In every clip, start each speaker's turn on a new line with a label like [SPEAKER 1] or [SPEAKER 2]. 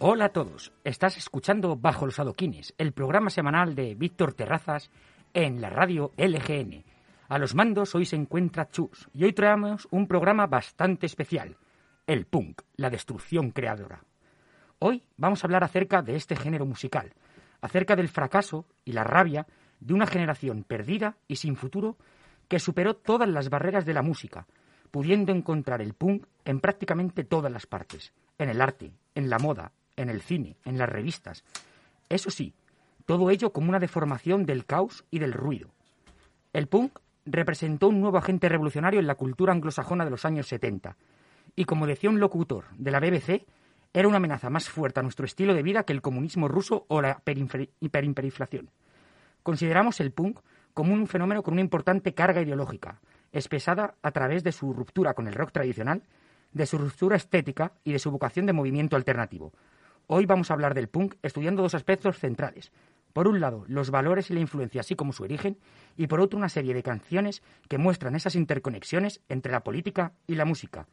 [SPEAKER 1] Hola a todos, estás escuchando Bajo los Adoquines, el programa semanal de Víctor Terrazas en la radio LGN. A los mandos hoy se encuentra Chus y hoy traemos un programa bastante especial, el punk, la destrucción creadora. Hoy vamos a hablar acerca de este género musical, acerca del fracaso y la rabia de una generación perdida y sin futuro que superó todas las barreras de la música, pudiendo encontrar el punk en prácticamente todas las partes, en el arte, en la moda, en el cine, en las revistas. Eso sí, todo ello como una deformación del caos y del ruido. El punk representó un nuevo agente revolucionario en la cultura anglosajona de los años 70, y como decía un locutor de la BBC, era una amenaza más fuerte a nuestro estilo de vida que el comunismo ruso o la hiperinflación. Consideramos el punk como un fenómeno con una importante carga ideológica, expresada a través de su ruptura con el rock tradicional, de su ruptura estética y de su vocación de movimiento alternativo. Hoy vamos a hablar del punk estudiando dos aspectos centrales. Por un lado, los valores y la influencia, así como su origen, y por otro, una serie de canciones que muestran esas interconexiones entre la política y la música.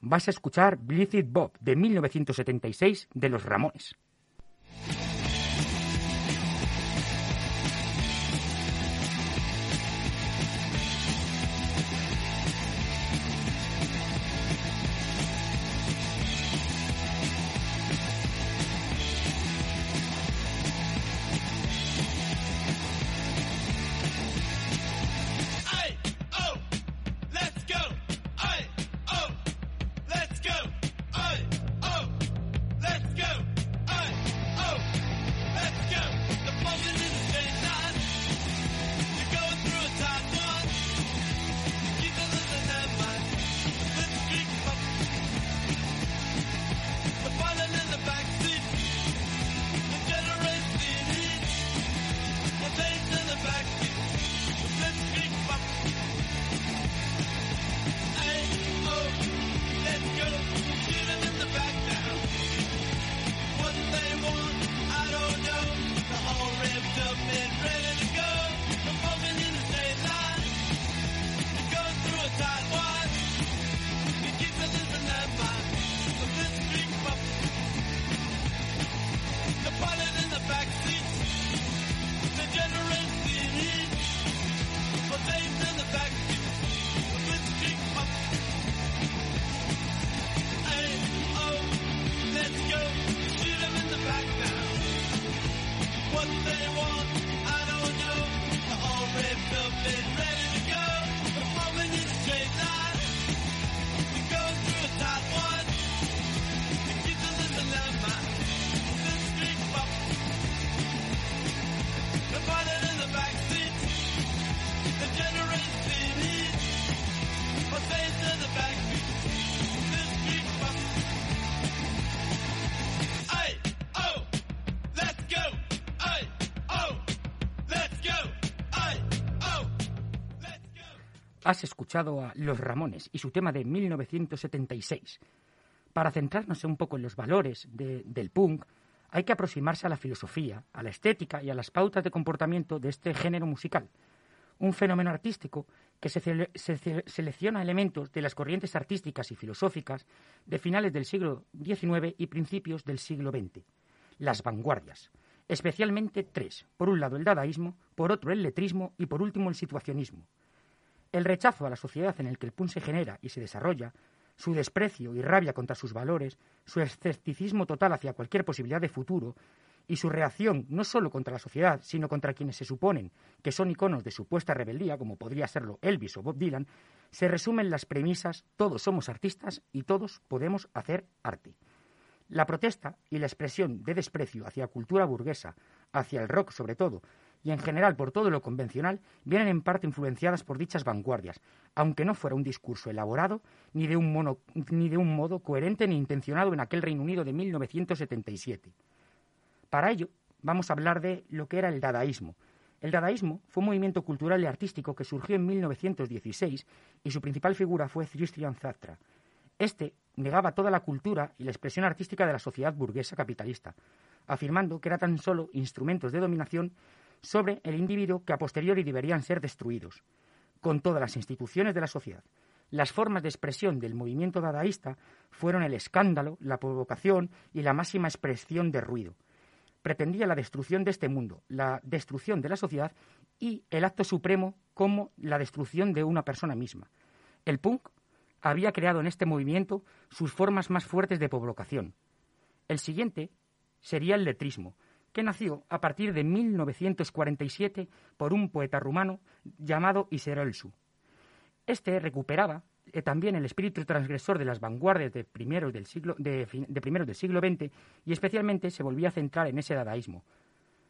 [SPEAKER 1] Vas a escuchar Blizzard Bob de 1976 de los Ramones. Has escuchado a Los Ramones y su tema de 1976. Para centrarnos un poco en los valores del punk, hay que aproximarse a la filosofía, a la estética y a las pautas de comportamiento de este género musical, un fenómeno artístico que se, selecciona elementos de las corrientes artísticas y filosóficas de finales del siglo XIX y principios del siglo XX, las vanguardias, especialmente tres, por un lado el dadaísmo, por otro el letrismo y por último el situacionismo. El rechazo a la sociedad en el que el PUN se genera y se desarrolla, su desprecio y rabia contra sus valores, su escepticismo total hacia cualquier posibilidad de futuro y su reacción no solo contra la sociedad, sino contra quienes se suponen que son iconos de supuesta rebeldía, como podría serlo Elvis o Bob Dylan, se resumen las premisas todos somos artistas y todos podemos hacer arte. La protesta y la expresión de desprecio hacia cultura burguesa, hacia el rock sobre todo, y en general por todo lo convencional, vienen en parte influenciadas por dichas vanguardias, aunque no fuera un discurso elaborado ni de un, ni de un modo coherente ni intencionado en aquel Reino Unido de 1977. Para ello, vamos a hablar de lo que era el dadaísmo. El dadaísmo fue un movimiento cultural y artístico que surgió en 1916 y su principal figura fue Tristan Zatra. Este negaba toda la cultura y la expresión artística de la sociedad burguesa capitalista, afirmando que eran tan solo instrumentos de dominación sobre el individuo que a posteriori deberían ser destruidos, con todas las instituciones de la sociedad. Las formas de expresión del movimiento dadaísta fueron el escándalo, la provocación y la máxima expresión de ruido. Pretendía la destrucción de este mundo, la destrucción de la sociedad y el acto supremo como la destrucción de una persona misma. El punk había creado en este movimiento sus formas más fuertes de provocación. El siguiente sería el letrismo, que nació a partir de 1947 por un poeta rumano llamado Iserelsu. Este recuperaba eh, también el espíritu transgresor de las vanguardias de primeros, del siglo, de, primeros del siglo XX y especialmente se volvía a centrar en ese dadaísmo.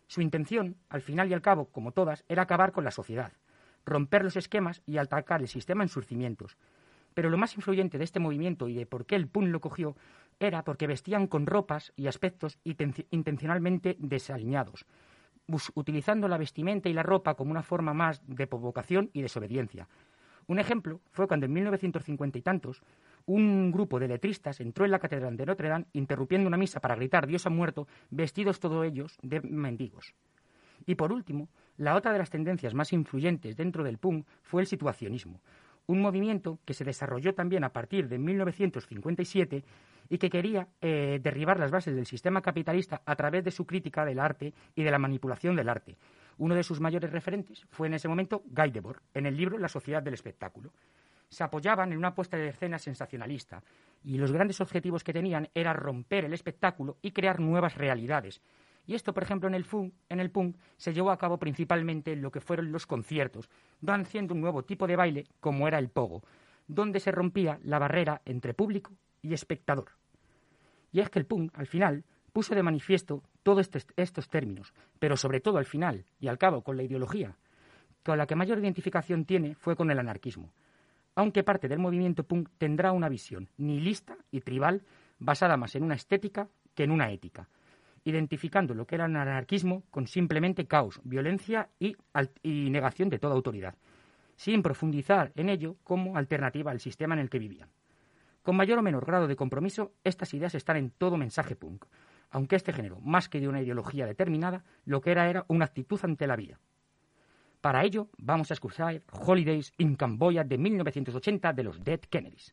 [SPEAKER 1] Su intención, al final y al cabo, como todas, era acabar con la sociedad, romper los esquemas y atacar el sistema en sus cimientos. Pero lo más influyente de este movimiento y de por qué el PUN lo cogió era porque vestían con ropas y aspectos intencionalmente desaliñados, utilizando la vestimenta y la ropa como una forma más de provocación y desobediencia, un ejemplo fue cuando en 1950 y tantos un grupo de letristas entró en la catedral de Notre Dame interrumpiendo una misa para gritar Dios ha muerto, vestidos todos ellos de mendigos. Y por último, la otra de las tendencias más influyentes dentro del punk fue el situacionismo, un movimiento que se desarrolló también a partir de 1957 y que quería eh, derribar las bases del sistema capitalista a través de su crítica del arte y de la manipulación del arte, uno de sus mayores referentes fue en ese momento Guy Debord, en el libro La sociedad del espectáculo. Se apoyaban en una puesta de escena sensacionalista y los grandes objetivos que tenían era romper el espectáculo y crear nuevas realidades. Y esto, por ejemplo, en el, punk se llevó a cabo principalmente en lo que fueron los conciertos, haciendo un nuevo tipo de baile como era el pogo, donde se rompía la barrera entre público y espectador. Y es que el punk, al final, puso de manifiesto todos estos términos, pero sobre todo al final y al cabo con la ideología, con la que mayor identificación tiene fue con el anarquismo, aunque parte del movimiento punk tendrá una visión nihilista y tribal basada más en una estética que en una ética, identificando lo que era el anarquismo con simplemente caos, violencia y, y negación de toda autoridad, sin profundizar en ello como alternativa al sistema en el que vivían. Con mayor o menor grado de compromiso, estas ideas están en todo mensaje punk, aunque este género, más que de una ideología determinada, lo que era era una actitud ante la vida. Para ello, vamos a escuchar Holidays in Camboya de 1980 de los Dead Kennedys.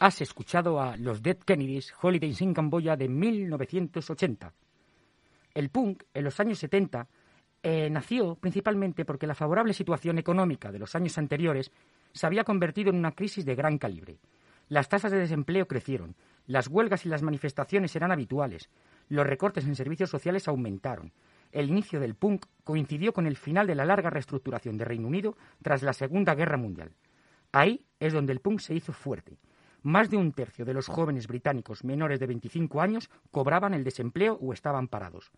[SPEAKER 1] Has escuchado a los Dead Kennedys Holidays in Camboya de 1980. El punk, en los años 70, eh, nació principalmente porque la favorable situación económica de los años anteriores se había convertido en una crisis de gran calibre. Las tasas de desempleo crecieron, las huelgas y las manifestaciones eran habituales, los recortes en servicios sociales aumentaron. El inicio del punk coincidió con el final de la larga reestructuración de Reino Unido tras la Segunda Guerra Mundial. Ahí es donde el punk se hizo fuerte. Más de un tercio de los jóvenes británicos menores de 25 años cobraban el desempleo o estaban parados.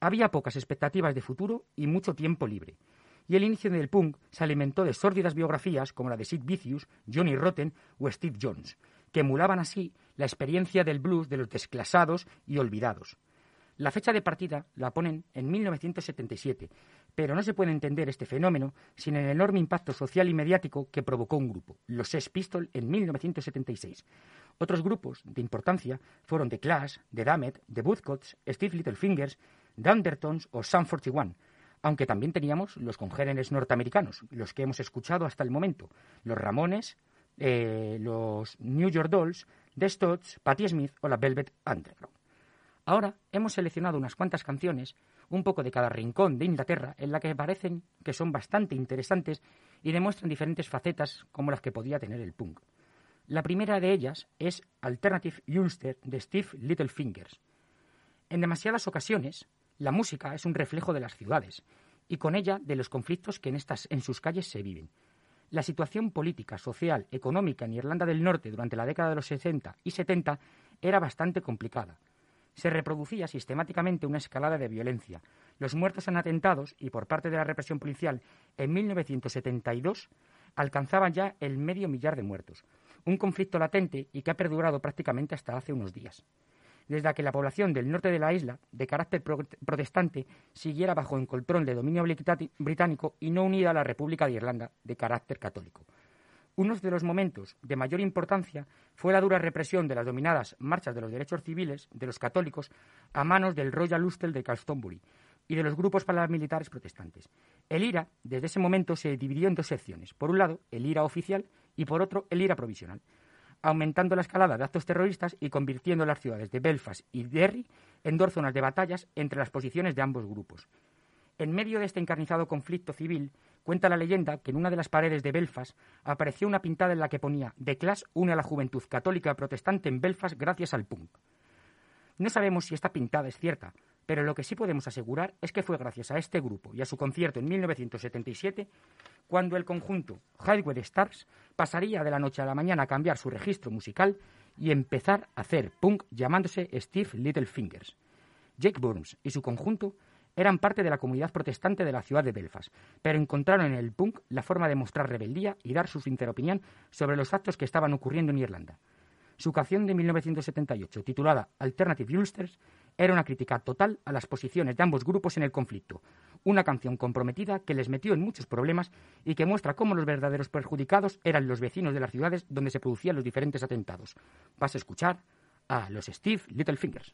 [SPEAKER 1] Había pocas expectativas de futuro y mucho tiempo libre. Y el inicio del punk se alimentó de sórdidas biografías como la de Sid Vicious, Johnny Rotten o Steve Jones, que emulaban así la experiencia del blues de los desclasados y olvidados. La fecha de partida la ponen en 1977, pero no se puede entender este fenómeno sin el enorme impacto social y mediático que provocó un grupo, los Sex Pistols, en 1976. Otros grupos de importancia fueron The Clash, The Damned, The Woodcuts, Steve Littlefingers, The Undertones o Sun 41, aunque también teníamos los congéneres norteamericanos, los que hemos escuchado hasta el momento, los Ramones, eh, los New York Dolls, The Stones, Patti Smith o la Velvet Underground. Ahora hemos seleccionado unas cuantas canciones, un poco de cada rincón de Inglaterra, en la que parecen que son bastante interesantes y demuestran diferentes facetas como las que podía tener el punk. La primera de ellas es Alternative Ulster de Steve Littlefingers. En demasiadas ocasiones, la música es un reflejo de las ciudades y con ella de los conflictos que en, estas, en sus calles se viven. La situación política, social, económica en Irlanda del Norte durante la década de los 60 y 70 era bastante complicada se reproducía sistemáticamente una escalada de violencia. Los muertos en atentados y por parte de la represión policial en 1972 alcanzaban ya el medio millar de muertos. Un conflicto latente y que ha perdurado prácticamente hasta hace unos días. Desde que la población del norte de la isla, de carácter protestante, siguiera bajo el control de dominio británico y no unida a la República de Irlanda, de carácter católico. Uno de los momentos de mayor importancia fue la dura represión de las dominadas marchas de los derechos civiles de los católicos a manos del Royal Ulster de Glastonbury y de los grupos paramilitares protestantes. El IRA, desde ese momento, se dividió en dos secciones. Por un lado, el IRA oficial y por otro, el IRA provisional, aumentando la escalada de actos terroristas y convirtiendo las ciudades de Belfast y Derry en dos zonas de batallas entre las posiciones de ambos grupos. En medio de este encarnizado conflicto civil, Cuenta la leyenda que en una de las paredes de Belfast apareció una pintada en la que ponía The Clash une a la juventud católica protestante en Belfast gracias al punk. No sabemos si esta pintada es cierta, pero lo que sí podemos asegurar es que fue gracias a este grupo y a su concierto en 1977 cuando el conjunto Highway Stars pasaría de la noche a la mañana a cambiar su registro musical y empezar a hacer punk llamándose Steve Littlefingers. Jake Burns y su conjunto eran parte de la comunidad protestante de la ciudad de Belfast, pero encontraron en el punk la forma de mostrar rebeldía y dar su sincera opinión sobre los actos que estaban ocurriendo en Irlanda. Su canción de 1978, titulada Alternative Ulsters, era una crítica total a las posiciones de ambos grupos en el conflicto, una canción comprometida que les metió en muchos problemas y que muestra cómo los verdaderos perjudicados eran los vecinos de las ciudades donde se producían los diferentes atentados. Vas a escuchar a los Steve Littlefingers.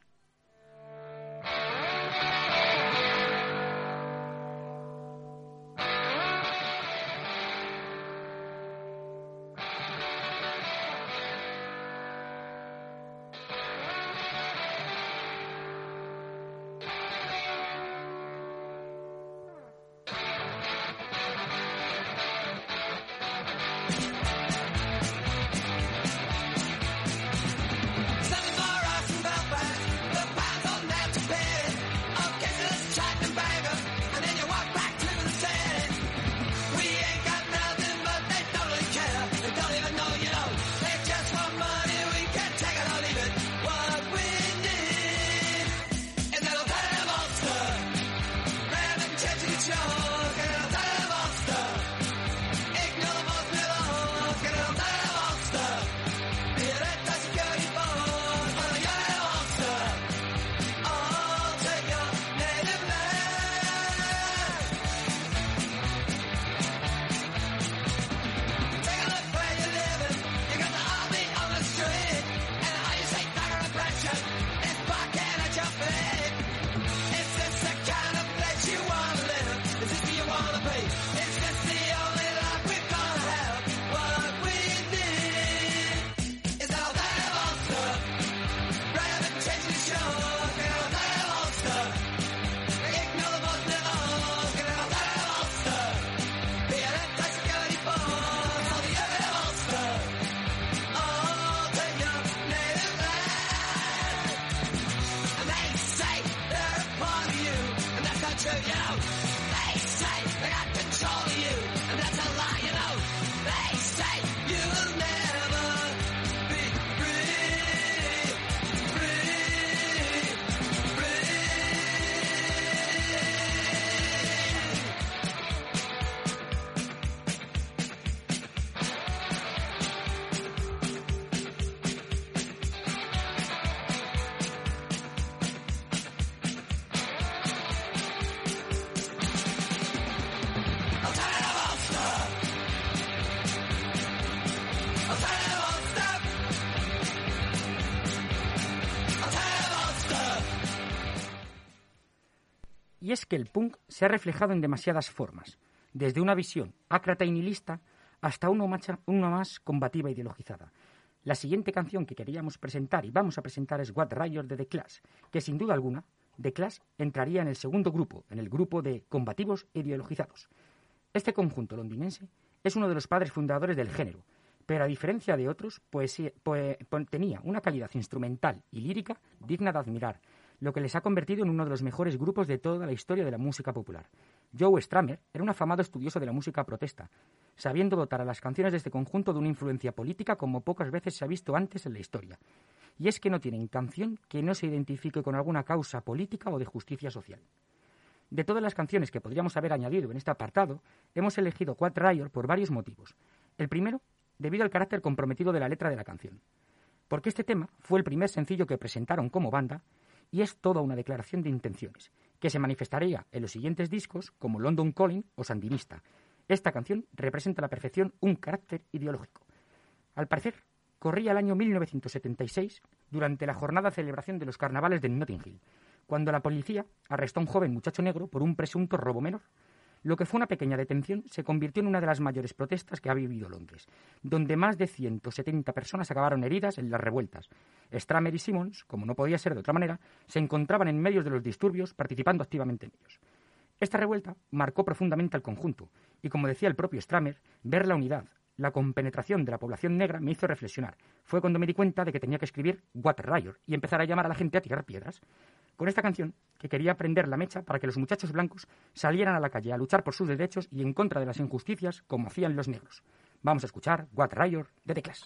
[SPEAKER 1] Y es que el punk se ha reflejado en demasiadas formas, desde una visión ácrata y nihilista hasta una, más combativa e ideologizada. La siguiente canción que queríamos presentar y vamos a presentar es What Riot de The Clash, que sin duda alguna The Clash entraría en el segundo grupo, en el grupo de combativos e ideologizados. Este conjunto londinense es uno de los padres fundadores del género, pero a diferencia de otros, pues, pues, tenía una calidad instrumental y lírica digna de admirar, lo que les ha convertido en uno de los mejores grupos de toda la historia de la música popular. Joe Stramer era un afamado estudioso de la música protesta, sabiendo dotar a las canciones de este conjunto de una influencia política como pocas veces se ha visto antes en la historia. Y es que no tienen canción que no se identifique con alguna causa política o de justicia social. De todas las canciones que podríamos haber añadido en este apartado, hemos elegido Quad Riot por varios motivos. El primero, debido al carácter comprometido de la letra de la canción. Porque este tema fue el primer sencillo que presentaron como banda y es toda una declaración de intenciones, que se manifestaría en los siguientes discos como London Calling o Sandinista. Esta canción representa a la perfección un carácter ideológico. Al parecer, corría el año 1976 durante la jornada de celebración de los carnavales de Notting Hill, cuando la policía arrestó a un joven muchacho negro por un presunto robo menor lo que fue una pequeña detención se convirtió en una de las mayores protestas que ha vivido Londres, donde más de 170 personas acabaron heridas en las revueltas. Stramer y Simmons, como no podía ser de otra manera, se encontraban en medio de los disturbios, participando activamente en ellos. Esta revuelta marcó profundamente al conjunto, y como decía el propio Stramer, ver la unidad, la compenetración de la población negra me hizo reflexionar. Fue cuando me di cuenta de que tenía que escribir Water Riot y empezar a llamar a la gente a tirar piedras con esta canción que quería prender la mecha para que los muchachos blancos salieran a la calle a luchar por sus derechos y en contra de las injusticias como hacían los negros. Vamos a escuchar What Riot de The Clash.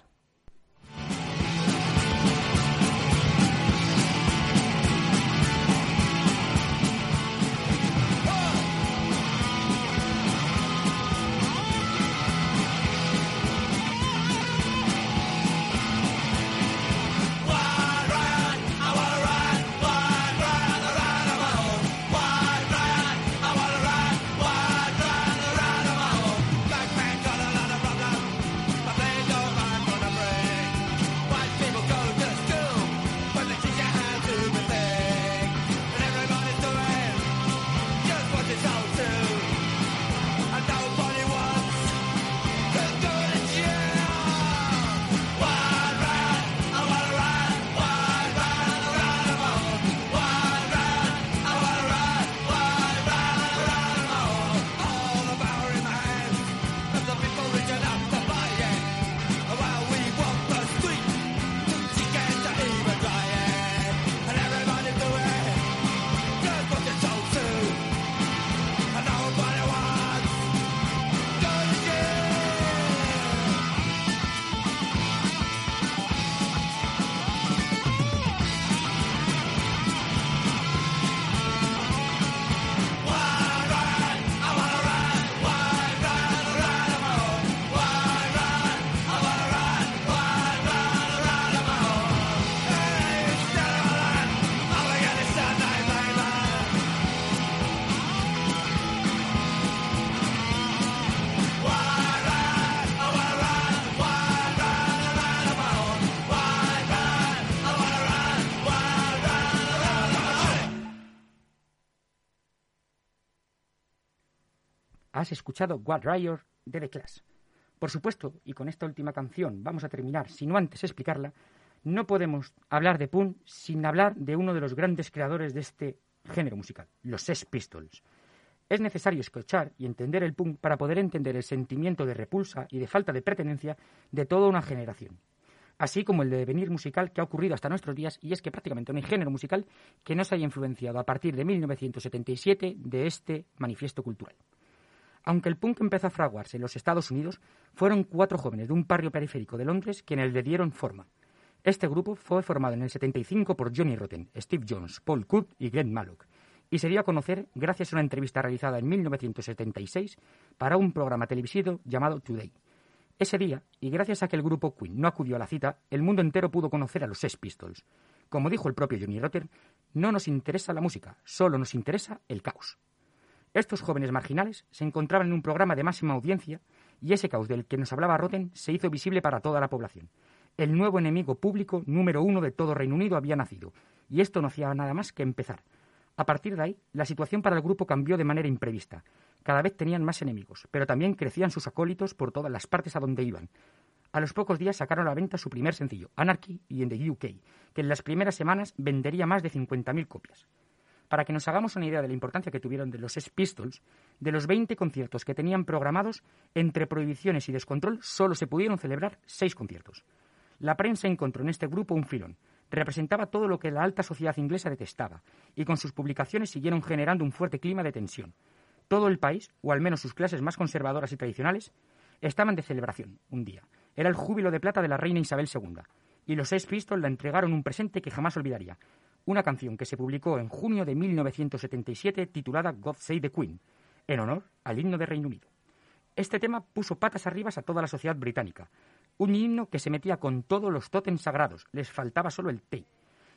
[SPEAKER 1] Has escuchado What Riot de The Clash. Por supuesto, y con esta última canción vamos a terminar, si no antes explicarla, no podemos hablar de punk sin hablar de uno de los grandes creadores de este género musical, los Sex Pistols. Es necesario escuchar y entender el punk para poder entender el sentimiento de repulsa y de falta de pertenencia de toda una generación. así como el devenir musical que ha ocurrido hasta nuestros días, y es que prácticamente no hay género musical que no se haya influenciado a partir de 1977 de este manifiesto cultural. Aunque el punk empezó a fraguarse en los Estados Unidos, fueron cuatro jóvenes de un barrio periférico de Londres quienes le dieron forma. Este grupo fue formado en el 75 por Johnny Rotten, Steve Jones, Paul Cook y Glenn Mallock, y se dio a conocer gracias a una entrevista realizada en 1976 para un programa televisivo llamado Today. Ese día, y gracias a que el grupo Queen no acudió a la cita, el mundo entero pudo conocer a los Sex Pistols. Como dijo el propio Johnny Rotten, no nos interesa la música, solo nos interesa el caos. Estos jóvenes marginales se encontraban en un programa de máxima audiencia y ese caos del que nos hablaba Rotten se hizo visible para toda la población. El nuevo enemigo público número uno de todo Reino Unido había nacido, y esto no hacía nada más que empezar. A partir de ahí, la situación para el grupo cambió de manera imprevista. Cada vez tenían más enemigos, pero también crecían sus acólitos por todas las partes a donde iban. A los pocos días sacaron a la venta su primer sencillo, Anarchy y en the UK, que en las primeras semanas vendería más de 50.000 copias. Para que nos hagamos una idea de la importancia que tuvieron de los Pistols, de los 20 conciertos que tenían programados, entre prohibiciones y descontrol solo se pudieron celebrar seis conciertos. La prensa encontró en este grupo un filón. Representaba todo lo que la alta sociedad inglesa detestaba, y con sus publicaciones siguieron generando un fuerte clima de tensión. Todo el país, o al menos sus clases más conservadoras y tradicionales, estaban de celebración un día. Era el júbilo de plata de la reina Isabel II, y los Sex Pistols le entregaron un presente que jamás olvidaría, una canción que se publicó en junio de 1977 titulada God Save the Queen, en honor al himno de Reino Unido. Este tema puso patas arriba a toda la sociedad británica, un himno que se metía con todos los tótems sagrados, les faltaba solo el té.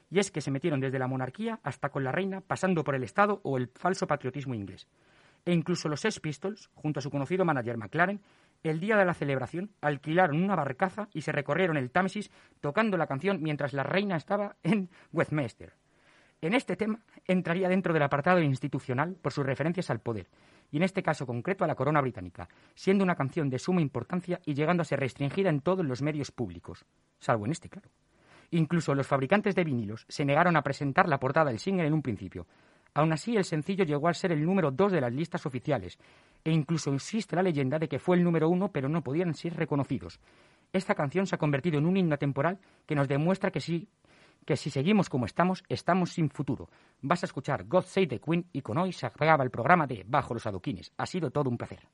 [SPEAKER 1] Y es que se metieron desde la monarquía hasta con la reina, pasando por el Estado o el falso patriotismo inglés. E incluso los Sex Pistols, junto a su conocido manager McLaren, el día de la celebración alquilaron una barcaza y se recorrieron el Támesis tocando la canción mientras la reina estaba en Westminster. En este tema entraría dentro del apartado institucional por sus referencias al poder, y en este caso concreto a la corona británica, siendo una canción de suma importancia y llegando a ser restringida en todos los medios públicos, salvo en este, claro. Incluso los fabricantes de vinilos se negaron a presentar la portada del single en un principio. Aún así, el sencillo llegó a ser el número dos de las listas oficiales, e incluso existe la leyenda de que fue el número uno, pero no podían ser reconocidos. Esta canción se ha convertido en un himno temporal que nos demuestra que sí, que si seguimos como estamos, estamos sin futuro. Vas a escuchar God Save the Queen y con hoy se acaba el programa de Bajo los Adoquines. Ha sido todo un placer.